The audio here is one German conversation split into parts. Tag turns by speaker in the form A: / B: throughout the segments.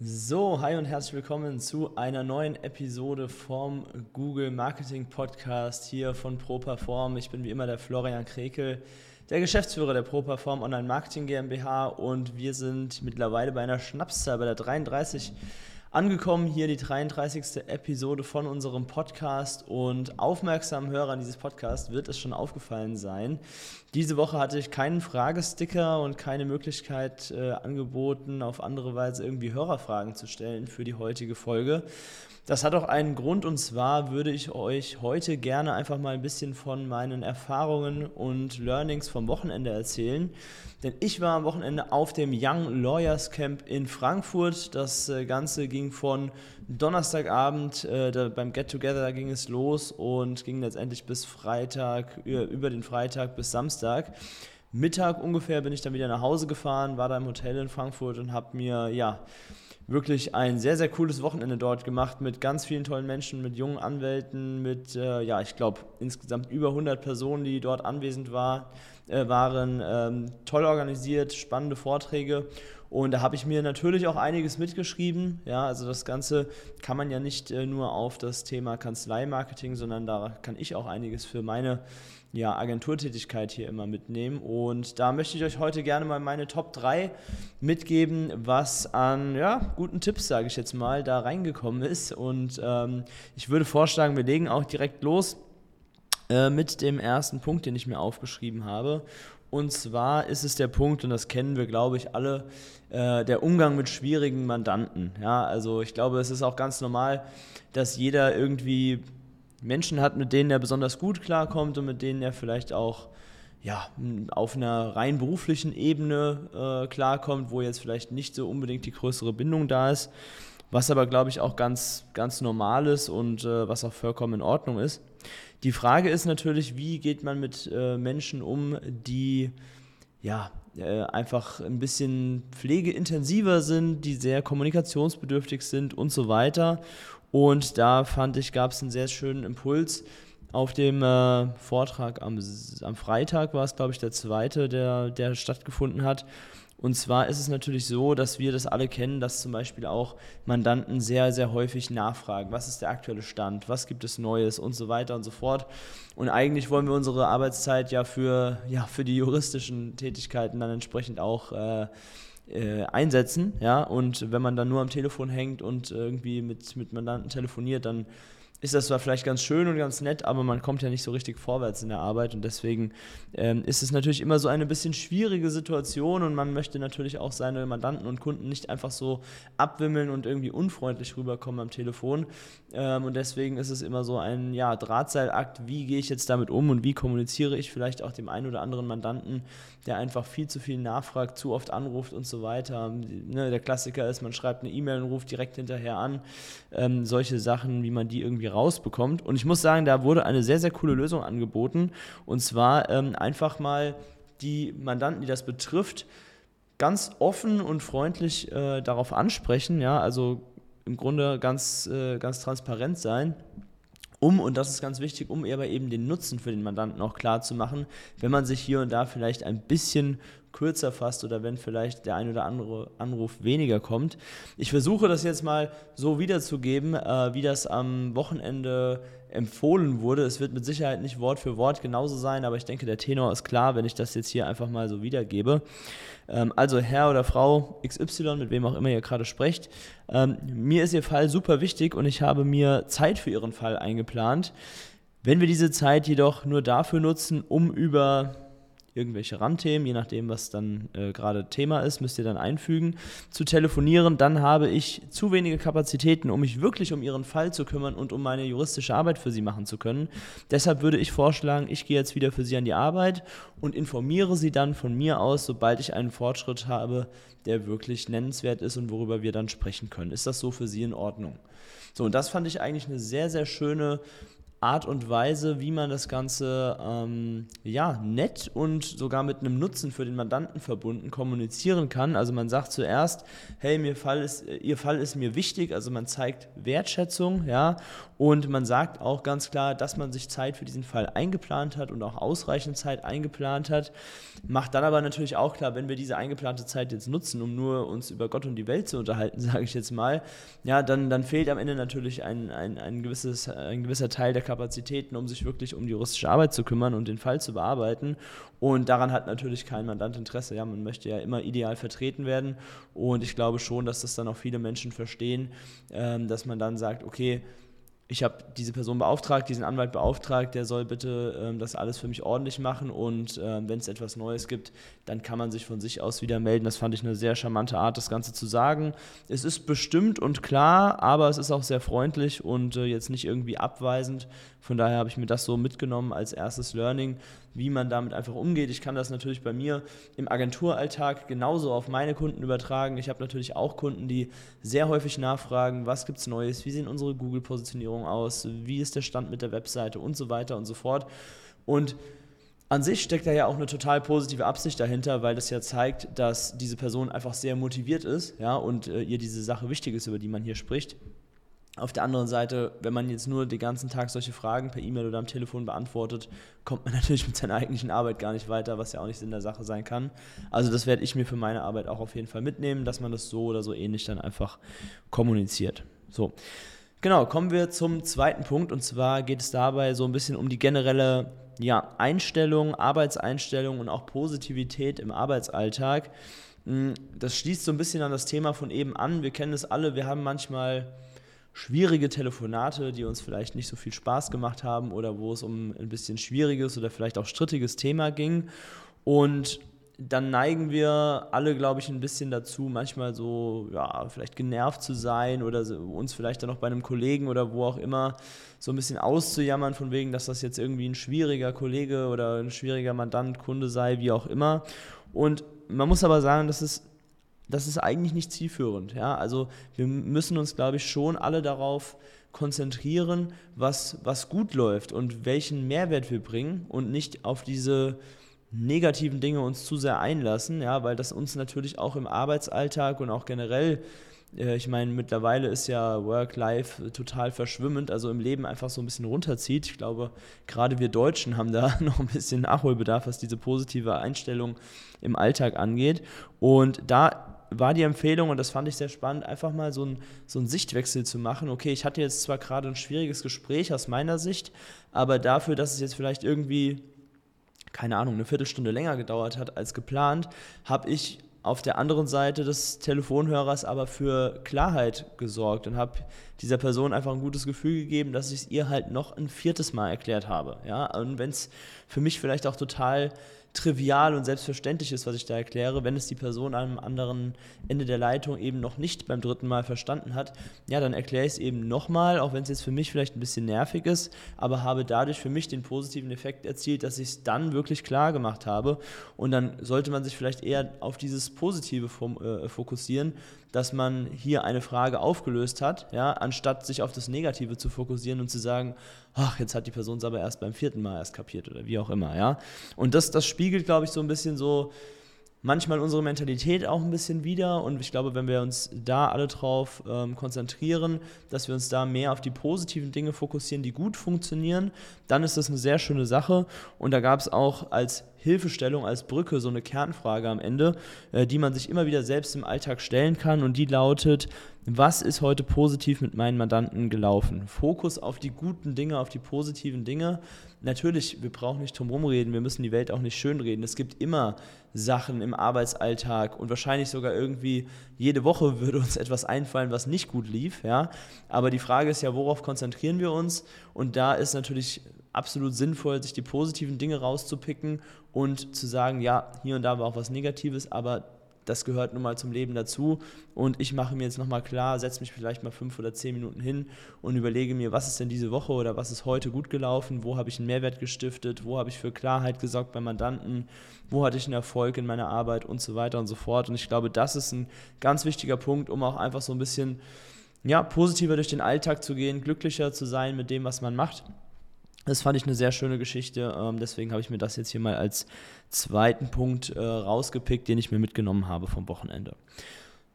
A: So, hi und herzlich willkommen zu einer neuen Episode vom Google Marketing Podcast hier von ProPerform. Ich bin wie immer der Florian Krekel der Geschäftsführer der ProPerform Online Marketing GmbH und wir sind mittlerweile bei einer Schnapszahl, bei der 33 angekommen. Hier die 33. Episode von unserem Podcast und aufmerksamen Hörern dieses Podcasts wird es schon aufgefallen sein. Diese Woche hatte ich keinen Fragesticker und keine Möglichkeit äh, angeboten, auf andere Weise irgendwie Hörerfragen zu stellen für die heutige Folge. Das hat auch einen Grund und zwar würde ich euch heute gerne einfach mal ein bisschen von meinen Erfahrungen und Learnings vom Wochenende erzählen. Denn ich war am Wochenende auf dem Young Lawyers Camp in Frankfurt. Das äh, Ganze ging von Donnerstagabend äh, beim Get Together, ging es los und ging letztendlich bis Freitag, über den Freitag bis Samstag. Mittag ungefähr bin ich dann wieder nach Hause gefahren, war da im Hotel in Frankfurt und habe mir ja wirklich ein sehr, sehr cooles Wochenende dort gemacht mit ganz vielen tollen Menschen, mit jungen Anwälten, mit, äh, ja, ich glaube, insgesamt über 100 Personen, die dort anwesend war, äh, waren. Ähm, toll organisiert, spannende Vorträge. Und da habe ich mir natürlich auch einiges mitgeschrieben. Ja, also das Ganze kann man ja nicht äh, nur auf das Thema Kanzleimarketing, sondern da kann ich auch einiges für meine ja, Agenturtätigkeit hier immer mitnehmen. Und da möchte ich euch heute gerne mal meine Top 3 mitgeben, was an ja, guten Tipps, sage ich jetzt mal, da reingekommen ist. Und ähm, ich würde vorschlagen, wir legen auch direkt los äh, mit dem ersten Punkt, den ich mir aufgeschrieben habe. Und zwar ist es der Punkt, und das kennen wir, glaube ich, alle, äh, der Umgang mit schwierigen Mandanten. Ja, also ich glaube, es ist auch ganz normal, dass jeder irgendwie Menschen hat, mit denen er besonders gut klarkommt und mit denen er vielleicht auch ja, auf einer rein beruflichen Ebene äh, klarkommt, wo jetzt vielleicht nicht so unbedingt die größere Bindung da ist, was aber, glaube ich, auch ganz, ganz normal ist und äh, was auch vollkommen in Ordnung ist. Die Frage ist natürlich, wie geht man mit äh, Menschen um, die ja, äh, einfach ein bisschen pflegeintensiver sind, die sehr kommunikationsbedürftig sind und so weiter. Und da fand ich, gab es einen sehr schönen Impuls. Auf dem äh, Vortrag am, am Freitag war es, glaube ich, der zweite, der, der stattgefunden hat. Und zwar ist es natürlich so, dass wir das alle kennen, dass zum Beispiel auch Mandanten sehr, sehr häufig nachfragen, was ist der aktuelle Stand, was gibt es Neues und so weiter und so fort. Und eigentlich wollen wir unsere Arbeitszeit ja für, ja, für die juristischen Tätigkeiten dann entsprechend auch äh, äh, einsetzen. Ja? Und wenn man dann nur am Telefon hängt und irgendwie mit, mit Mandanten telefoniert, dann ist das zwar vielleicht ganz schön und ganz nett, aber man kommt ja nicht so richtig vorwärts in der Arbeit und deswegen ähm, ist es natürlich immer so eine bisschen schwierige Situation und man möchte natürlich auch seine Mandanten und Kunden nicht einfach so abwimmeln und irgendwie unfreundlich rüberkommen am Telefon ähm, und deswegen ist es immer so ein ja, Drahtseilakt, wie gehe ich jetzt damit um und wie kommuniziere ich vielleicht auch dem einen oder anderen Mandanten, der einfach viel zu viel nachfragt, zu oft anruft und so weiter. Ne, der Klassiker ist, man schreibt eine E-Mail und ruft direkt hinterher an. Ähm, solche Sachen, wie man die irgendwie rausbekommt. Und ich muss sagen, da wurde eine sehr, sehr coole Lösung angeboten. Und zwar ähm, einfach mal die Mandanten, die das betrifft, ganz offen und freundlich äh, darauf ansprechen. Ja, also im Grunde ganz, äh, ganz transparent sein um, und das ist ganz wichtig, um aber eben den Nutzen für den Mandanten auch klar zu machen, wenn man sich hier und da vielleicht ein bisschen kürzer fasst oder wenn vielleicht der ein oder andere Anruf weniger kommt. Ich versuche das jetzt mal so wiederzugeben, äh, wie das am Wochenende empfohlen wurde. Es wird mit Sicherheit nicht Wort für Wort genauso sein, aber ich denke, der Tenor ist klar, wenn ich das jetzt hier einfach mal so wiedergebe. Ähm, also Herr oder Frau XY, mit wem auch immer ihr gerade sprecht, ähm, mir ist Ihr Fall super wichtig und ich habe mir Zeit für Ihren Fall eingeplant. Wenn wir diese Zeit jedoch nur dafür nutzen, um über irgendwelche Randthemen, je nachdem, was dann äh, gerade Thema ist, müsst ihr dann einfügen, zu telefonieren. Dann habe ich zu wenige Kapazitäten, um mich wirklich um ihren Fall zu kümmern und um meine juristische Arbeit für sie machen zu können. Deshalb würde ich vorschlagen, ich gehe jetzt wieder für sie an die Arbeit und informiere sie dann von mir aus, sobald ich einen Fortschritt habe, der wirklich nennenswert ist und worüber wir dann sprechen können. Ist das so für Sie in Ordnung? So, und das fand ich eigentlich eine sehr, sehr schöne Art und Weise, wie man das Ganze ähm, ja, nett und sogar mit einem Nutzen für den Mandanten verbunden kommunizieren kann. Also man sagt zuerst, hey, mir Fall ist, Ihr Fall ist mir wichtig, also man zeigt Wertschätzung, ja, und man sagt auch ganz klar, dass man sich Zeit für diesen Fall eingeplant hat und auch ausreichend Zeit eingeplant hat. Macht dann aber natürlich auch klar, wenn wir diese eingeplante Zeit jetzt nutzen, um nur uns über Gott und die Welt zu unterhalten, sage ich jetzt mal, ja, dann, dann fehlt am Ende natürlich ein, ein, ein, gewisses, ein gewisser Teil der Kapazitäten, um sich wirklich um die juristische Arbeit zu kümmern und den Fall zu bearbeiten. Und daran hat natürlich kein Mandant Interesse. Ja, man möchte ja immer ideal vertreten werden. Und ich glaube schon, dass das dann auch viele Menschen verstehen, ähm, dass man dann sagt, okay, ich habe diese Person beauftragt, diesen Anwalt beauftragt, der soll bitte ähm, das alles für mich ordentlich machen und ähm, wenn es etwas Neues gibt, dann kann man sich von sich aus wieder melden. Das fand ich eine sehr charmante Art, das Ganze zu sagen. Es ist bestimmt und klar, aber es ist auch sehr freundlich und äh, jetzt nicht irgendwie abweisend. Von daher habe ich mir das so mitgenommen als erstes Learning, wie man damit einfach umgeht. Ich kann das natürlich bei mir im Agenturalltag genauso auf meine Kunden übertragen. Ich habe natürlich auch Kunden, die sehr häufig nachfragen, was gibt es Neues, wie sehen unsere Google-Positionierungen aus, wie ist der Stand mit der Webseite und so weiter und so fort. Und an sich steckt da ja auch eine total positive Absicht dahinter, weil das ja zeigt, dass diese Person einfach sehr motiviert ist, ja, und äh, ihr diese Sache wichtig ist, über die man hier spricht. Auf der anderen Seite, wenn man jetzt nur den ganzen Tag solche Fragen per E-Mail oder am Telefon beantwortet, kommt man natürlich mit seiner eigentlichen Arbeit gar nicht weiter, was ja auch nicht Sinn der Sache sein kann. Also das werde ich mir für meine Arbeit auch auf jeden Fall mitnehmen, dass man das so oder so ähnlich dann einfach kommuniziert. So. Genau, kommen wir zum zweiten Punkt und zwar geht es dabei so ein bisschen um die generelle ja, Einstellung, Arbeitseinstellung und auch Positivität im Arbeitsalltag. Hm, das schließt so ein bisschen an das Thema von eben an. Wir kennen es alle, wir haben manchmal schwierige Telefonate, die uns vielleicht nicht so viel Spaß gemacht haben oder wo es um ein bisschen schwieriges oder vielleicht auch strittiges Thema ging. Und dann neigen wir alle, glaube ich, ein bisschen dazu, manchmal so, ja, vielleicht genervt zu sein oder uns vielleicht dann auch bei einem Kollegen oder wo auch immer so ein bisschen auszujammern, von wegen, dass das jetzt irgendwie ein schwieriger Kollege oder ein schwieriger Mandant, Kunde sei, wie auch immer. Und man muss aber sagen, dass es das ist eigentlich nicht zielführend. Ja? Also wir müssen uns, glaube ich, schon alle darauf konzentrieren, was, was gut läuft und welchen Mehrwert wir bringen und nicht auf diese negativen Dinge uns zu sehr einlassen, ja, weil das uns natürlich auch im Arbeitsalltag und auch generell äh, ich meine, mittlerweile ist ja Work-Life total verschwimmend, also im Leben einfach so ein bisschen runterzieht. Ich glaube, gerade wir Deutschen haben da noch ein bisschen Nachholbedarf, was diese positive Einstellung im Alltag angeht. Und da war die Empfehlung, und das fand ich sehr spannend, einfach mal so, ein, so einen Sichtwechsel zu machen. Okay, ich hatte jetzt zwar gerade ein schwieriges Gespräch aus meiner Sicht, aber dafür, dass es jetzt vielleicht irgendwie, keine Ahnung, eine Viertelstunde länger gedauert hat als geplant, habe ich auf der anderen Seite des Telefonhörers aber für Klarheit gesorgt und habe dieser Person einfach ein gutes Gefühl gegeben, dass ich es ihr halt noch ein viertes Mal erklärt habe. Ja? Und wenn es für mich vielleicht auch total trivial und selbstverständlich ist, was ich da erkläre, wenn es die Person am anderen Ende der Leitung eben noch nicht beim dritten Mal verstanden hat, ja, dann erkläre ich es eben nochmal, auch wenn es jetzt für mich vielleicht ein bisschen nervig ist, aber habe dadurch für mich den positiven Effekt erzielt, dass ich es dann wirklich klar gemacht habe. Und dann sollte man sich vielleicht eher auf dieses Positive äh, fokussieren, dass man hier eine Frage aufgelöst hat, ja, anstatt sich auf das Negative zu fokussieren und zu sagen, ach, jetzt hat die Person es aber erst beim vierten Mal erst kapiert oder wie auch immer, ja. Und das, das spiegelt, glaube ich, so ein bisschen so manchmal unsere Mentalität auch ein bisschen wieder. Und ich glaube, wenn wir uns da alle drauf ähm, konzentrieren, dass wir uns da mehr auf die positiven Dinge fokussieren, die gut funktionieren, dann ist das eine sehr schöne Sache. Und da gab es auch als Hilfestellung, als Brücke so eine Kernfrage am Ende, äh, die man sich immer wieder selbst im Alltag stellen kann. Und die lautet, was ist heute positiv mit meinen Mandanten gelaufen. Fokus auf die guten Dinge, auf die positiven Dinge. Natürlich, wir brauchen nicht drum reden, wir müssen die Welt auch nicht schönreden. Es gibt immer Sachen im Arbeitsalltag und wahrscheinlich sogar irgendwie jede Woche würde uns etwas einfallen, was nicht gut lief. Ja? Aber die Frage ist ja, worauf konzentrieren wir uns? Und da ist natürlich absolut sinnvoll, sich die positiven Dinge rauszupicken und zu sagen, ja, hier und da war auch was Negatives, aber das gehört nun mal zum Leben dazu. Und ich mache mir jetzt nochmal klar, setze mich vielleicht mal fünf oder zehn Minuten hin und überlege mir, was ist denn diese Woche oder was ist heute gut gelaufen, wo habe ich einen Mehrwert gestiftet, wo habe ich für Klarheit gesorgt bei Mandanten, wo hatte ich einen Erfolg in meiner Arbeit und so weiter und so fort. Und ich glaube, das ist ein ganz wichtiger Punkt, um auch einfach so ein bisschen ja, positiver durch den Alltag zu gehen, glücklicher zu sein mit dem, was man macht. Das fand ich eine sehr schöne Geschichte. Ähm, deswegen habe ich mir das jetzt hier mal als zweiten Punkt äh, rausgepickt, den ich mir mitgenommen habe vom Wochenende.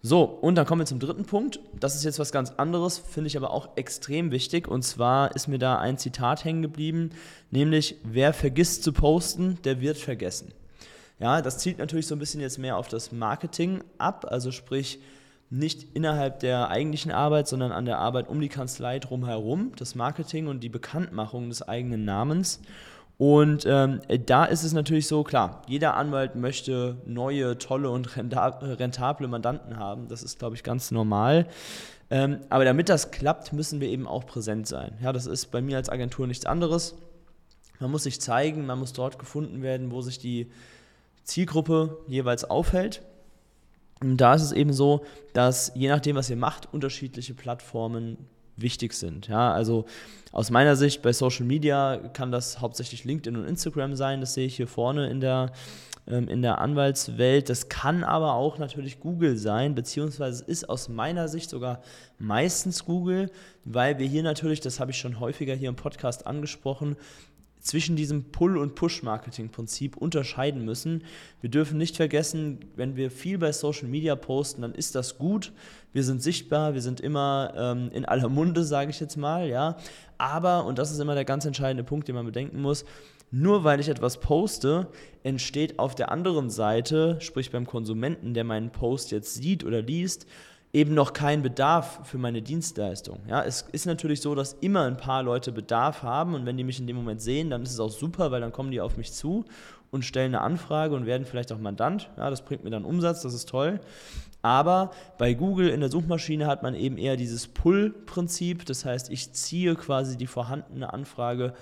A: So, und dann kommen wir zum dritten Punkt. Das ist jetzt was ganz anderes, finde ich aber auch extrem wichtig. Und zwar ist mir da ein Zitat hängen geblieben, nämlich, wer vergisst zu posten, der wird vergessen. Ja, das zielt natürlich so ein bisschen jetzt mehr auf das Marketing ab, also sprich, nicht innerhalb der eigentlichen Arbeit, sondern an der Arbeit um die Kanzlei drumherum, das Marketing und die Bekanntmachung des eigenen Namens. Und ähm, da ist es natürlich so, klar, jeder Anwalt möchte neue, tolle und rentable Mandanten haben. Das ist, glaube ich, ganz normal. Ähm, aber damit das klappt, müssen wir eben auch präsent sein. Ja, das ist bei mir als Agentur nichts anderes. Man muss sich zeigen, man muss dort gefunden werden, wo sich die Zielgruppe jeweils aufhält. Da ist es eben so, dass je nachdem, was ihr macht, unterschiedliche Plattformen wichtig sind. Ja, also aus meiner Sicht bei Social Media kann das hauptsächlich LinkedIn und Instagram sein. Das sehe ich hier vorne in der, ähm, in der Anwaltswelt. Das kann aber auch natürlich Google sein, beziehungsweise ist aus meiner Sicht sogar meistens Google, weil wir hier natürlich, das habe ich schon häufiger hier im Podcast angesprochen, zwischen diesem Pull- und Push-Marketing-Prinzip unterscheiden müssen. Wir dürfen nicht vergessen, wenn wir viel bei Social Media posten, dann ist das gut. Wir sind sichtbar, wir sind immer ähm, in aller Munde, sage ich jetzt mal, ja. Aber, und das ist immer der ganz entscheidende Punkt, den man bedenken muss, nur weil ich etwas poste, entsteht auf der anderen Seite, sprich beim Konsumenten, der meinen Post jetzt sieht oder liest, eben noch kein Bedarf für meine Dienstleistung. Ja, es ist natürlich so, dass immer ein paar Leute Bedarf haben und wenn die mich in dem Moment sehen, dann ist es auch super, weil dann kommen die auf mich zu und stellen eine Anfrage und werden vielleicht auch Mandant. Ja, das bringt mir dann Umsatz, das ist toll. Aber bei Google in der Suchmaschine hat man eben eher dieses Pull-Prinzip. Das heißt, ich ziehe quasi die vorhandene Anfrage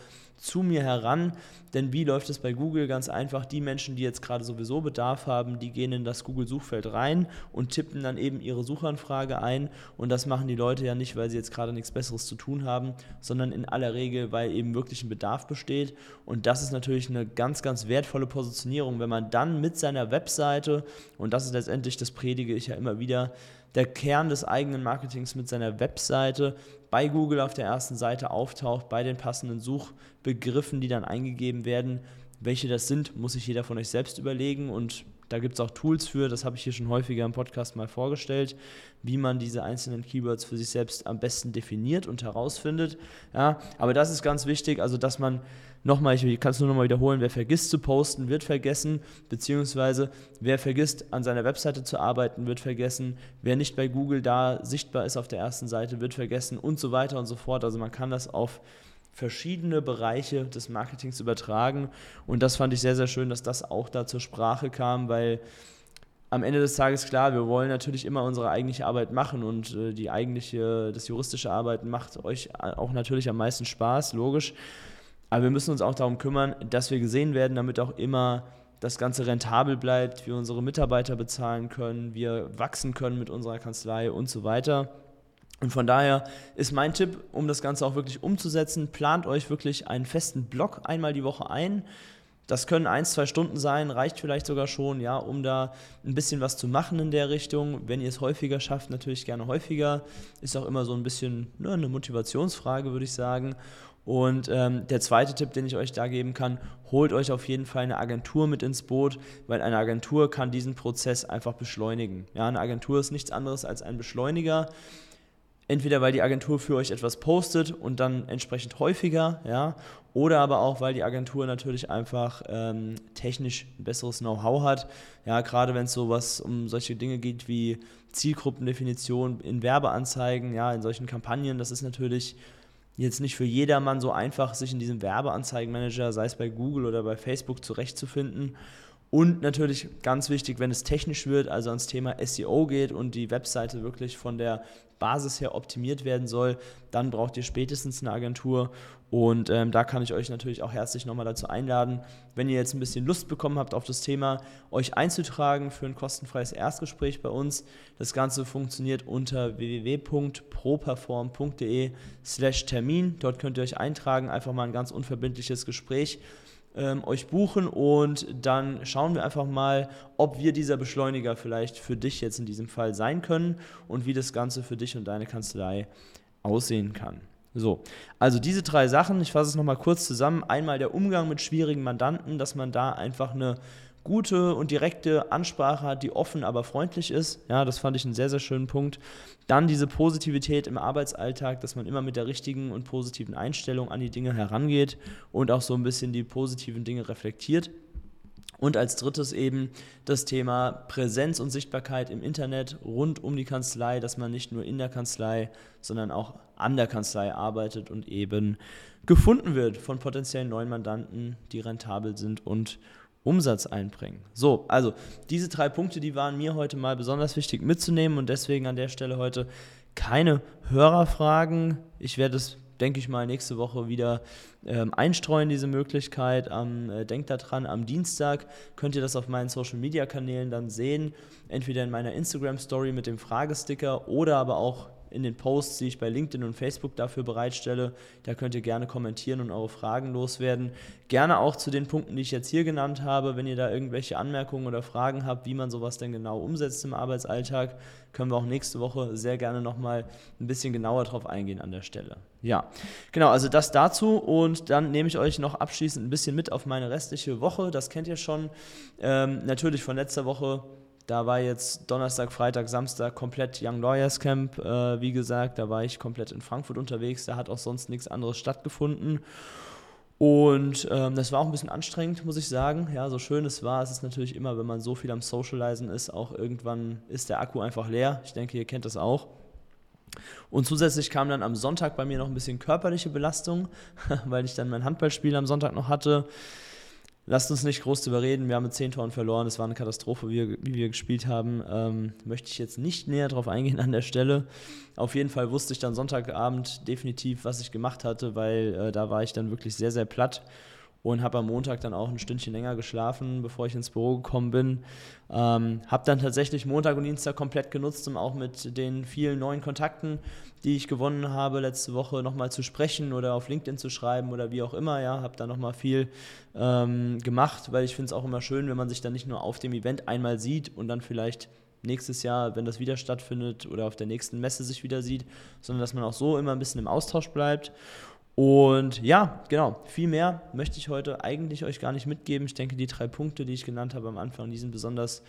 A: zu mir heran. Denn wie läuft es bei Google? Ganz einfach, die Menschen, die jetzt gerade sowieso Bedarf haben, die gehen in das Google-Suchfeld rein und tippen dann eben ihre Suchanfrage ein. Und das machen die Leute ja nicht, weil sie jetzt gerade nichts Besseres zu tun haben, sondern in aller Regel, weil eben wirklich ein Bedarf besteht. Und das ist natürlich eine ganz, ganz wertvolle Positionierung, wenn man dann mit seiner Webseite, und das ist letztendlich, das predige ich ja immer wieder, der Kern des eigenen Marketings mit seiner Webseite bei Google auf der ersten Seite auftaucht, bei den passenden Suchbegriffen, die dann eingegeben werden. Welche das sind, muss sich jeder von euch selbst überlegen und da gibt es auch Tools für, das habe ich hier schon häufiger im Podcast mal vorgestellt, wie man diese einzelnen Keywords für sich selbst am besten definiert und herausfindet. Ja, aber das ist ganz wichtig, also dass man nochmal, ich kann es nur nochmal wiederholen, wer vergisst zu posten, wird vergessen, beziehungsweise wer vergisst, an seiner Webseite zu arbeiten, wird vergessen, wer nicht bei Google da sichtbar ist auf der ersten Seite, wird vergessen und so weiter und so fort. Also man kann das auf verschiedene Bereiche des Marketings übertragen. Und das fand ich sehr, sehr schön, dass das auch da zur Sprache kam, weil am Ende des Tages klar, wir wollen natürlich immer unsere eigentliche Arbeit machen und äh, die eigentliche, das juristische Arbeiten macht euch auch natürlich am meisten Spaß, logisch. Aber wir müssen uns auch darum kümmern, dass wir gesehen werden, damit auch immer das Ganze rentabel bleibt, wir unsere Mitarbeiter bezahlen können, wir wachsen können mit unserer Kanzlei und so weiter. Und von daher ist mein Tipp, um das Ganze auch wirklich umzusetzen, plant euch wirklich einen festen Block einmal die Woche ein. Das können ein, zwei Stunden sein, reicht vielleicht sogar schon, ja, um da ein bisschen was zu machen in der Richtung. Wenn ihr es häufiger schafft, natürlich gerne häufiger. Ist auch immer so ein bisschen ne, eine Motivationsfrage, würde ich sagen. Und ähm, der zweite Tipp, den ich euch da geben kann, holt euch auf jeden Fall eine Agentur mit ins Boot, weil eine Agentur kann diesen Prozess einfach beschleunigen. Ja, eine Agentur ist nichts anderes als ein Beschleuniger Entweder weil die Agentur für euch etwas postet und dann entsprechend häufiger, ja, oder aber auch, weil die Agentur natürlich einfach ähm, technisch ein besseres Know-how hat. Ja, gerade wenn es sowas um solche Dinge geht wie Zielgruppendefinition in Werbeanzeigen, ja, in solchen Kampagnen, das ist natürlich jetzt nicht für jedermann so einfach, sich in diesem Werbeanzeigenmanager, sei es bei Google oder bei Facebook, zurechtzufinden. Und natürlich ganz wichtig, wenn es technisch wird, also ans Thema SEO geht und die Webseite wirklich von der Basis her optimiert werden soll, dann braucht ihr spätestens eine Agentur. Und ähm, da kann ich euch natürlich auch herzlich nochmal dazu einladen, wenn ihr jetzt ein bisschen Lust bekommen habt auf das Thema, euch einzutragen für ein kostenfreies Erstgespräch bei uns. Das Ganze funktioniert unter www.properform.de slash Termin. Dort könnt ihr euch eintragen, einfach mal ein ganz unverbindliches Gespräch ähm, euch buchen und dann schauen wir einfach mal, ob wir dieser Beschleuniger vielleicht für dich jetzt in diesem Fall sein können und wie das Ganze für dich und deine Kanzlei aussehen kann. So, also diese drei Sachen, ich fasse es nochmal kurz zusammen. Einmal der Umgang mit schwierigen Mandanten, dass man da einfach eine gute und direkte Ansprache hat, die offen, aber freundlich ist. Ja, das fand ich einen sehr, sehr schönen Punkt. Dann diese Positivität im Arbeitsalltag, dass man immer mit der richtigen und positiven Einstellung an die Dinge herangeht und auch so ein bisschen die positiven Dinge reflektiert. Und als drittes eben das Thema Präsenz und Sichtbarkeit im Internet rund um die Kanzlei, dass man nicht nur in der Kanzlei, sondern auch an der Kanzlei arbeitet und eben gefunden wird von potenziellen neuen Mandanten, die rentabel sind und Umsatz einbringen. So, also diese drei Punkte, die waren mir heute mal besonders wichtig mitzunehmen und deswegen an der Stelle heute keine Hörerfragen. Ich werde es, denke ich mal, nächste Woche wieder ähm, einstreuen, diese Möglichkeit. Am, äh, denkt daran, am Dienstag könnt ihr das auf meinen Social Media Kanälen dann sehen. Entweder in meiner Instagram Story mit dem Fragesticker oder aber auch in den Posts, die ich bei LinkedIn und Facebook dafür bereitstelle. Da könnt ihr gerne kommentieren und eure Fragen loswerden. Gerne auch zu den Punkten, die ich jetzt hier genannt habe. Wenn ihr da irgendwelche Anmerkungen oder Fragen habt, wie man sowas denn genau umsetzt im Arbeitsalltag, können wir auch nächste Woche sehr gerne nochmal ein bisschen genauer drauf eingehen an der Stelle. Ja, genau, also das dazu und dann nehme ich euch noch abschließend ein bisschen mit auf meine restliche Woche. Das kennt ihr schon. Ähm, natürlich von letzter Woche da war jetzt Donnerstag, Freitag, Samstag komplett Young Lawyers Camp. Äh, wie gesagt, da war ich komplett in Frankfurt unterwegs. Da hat auch sonst nichts anderes stattgefunden. Und ähm, das war auch ein bisschen anstrengend, muss ich sagen. Ja, so schön es war, es ist natürlich immer, wenn man so viel am Socializen ist, auch irgendwann ist der Akku einfach leer. Ich denke, ihr kennt das auch. Und zusätzlich kam dann am Sonntag bei mir noch ein bisschen körperliche Belastung, weil ich dann mein Handballspiel am Sonntag noch hatte. Lasst uns nicht groß darüber reden. Wir haben mit zehn Toren verloren. Es war eine Katastrophe, wie wir, wie wir gespielt haben. Ähm, möchte ich jetzt nicht näher darauf eingehen an der Stelle. Auf jeden Fall wusste ich dann Sonntagabend definitiv, was ich gemacht hatte, weil äh, da war ich dann wirklich sehr, sehr platt und habe am Montag dann auch ein Stündchen länger geschlafen, bevor ich ins Büro gekommen bin. Ähm, habe dann tatsächlich Montag und Dienstag komplett genutzt, um auch mit den vielen neuen Kontakten, die ich gewonnen habe, letzte Woche nochmal zu sprechen oder auf LinkedIn zu schreiben oder wie auch immer. Ja, habe da nochmal viel ähm, gemacht, weil ich finde es auch immer schön, wenn man sich dann nicht nur auf dem Event einmal sieht und dann vielleicht nächstes Jahr, wenn das wieder stattfindet oder auf der nächsten Messe sich wieder sieht, sondern dass man auch so immer ein bisschen im Austausch bleibt. Und ja, genau, viel mehr möchte ich heute eigentlich euch gar nicht mitgeben. Ich denke, die drei Punkte, die ich genannt habe am Anfang, die sind besonders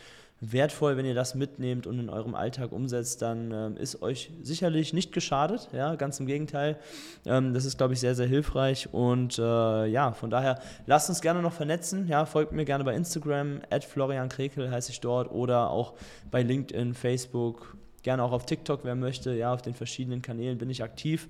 A: wertvoll. Wenn ihr das mitnehmt und in eurem Alltag umsetzt, dann ähm, ist euch sicherlich nicht geschadet. Ja, ganz im Gegenteil. Ähm, das ist, glaube ich, sehr, sehr hilfreich. Und äh, ja, von daher lasst uns gerne noch vernetzen. Ja, folgt mir gerne bei Instagram, at Florian Krekel heiße ich dort oder auch bei LinkedIn, Facebook, gerne auch auf TikTok, wer möchte. Ja, auf den verschiedenen Kanälen bin ich aktiv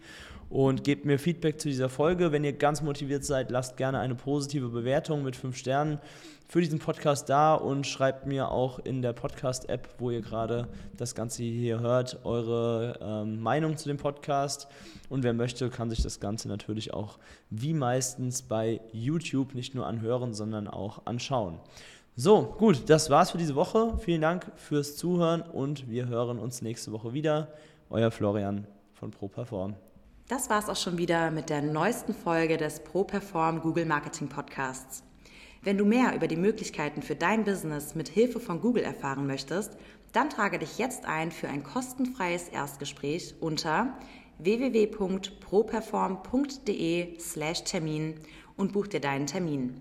A: und gebt mir Feedback zu dieser Folge. Wenn ihr ganz motiviert seid, lasst gerne eine positive Bewertung mit fünf Sternen für diesen Podcast da und schreibt mir auch in der Podcast-App, wo ihr gerade das Ganze hier hört, eure ähm, Meinung zu dem Podcast. Und wer möchte, kann sich das Ganze natürlich auch wie meistens bei YouTube nicht nur anhören, sondern auch anschauen. So, gut, das war's für diese Woche. Vielen Dank fürs Zuhören und wir hören uns nächste Woche wieder. Euer Florian von ProPerform.
B: Das war es auch schon wieder mit der neuesten Folge des ProPerform Google Marketing Podcasts. Wenn du mehr über die Möglichkeiten für dein Business mit Hilfe von Google erfahren möchtest, dann trage dich jetzt ein für ein kostenfreies Erstgespräch unter www.properform.de/termin und buch dir deinen Termin.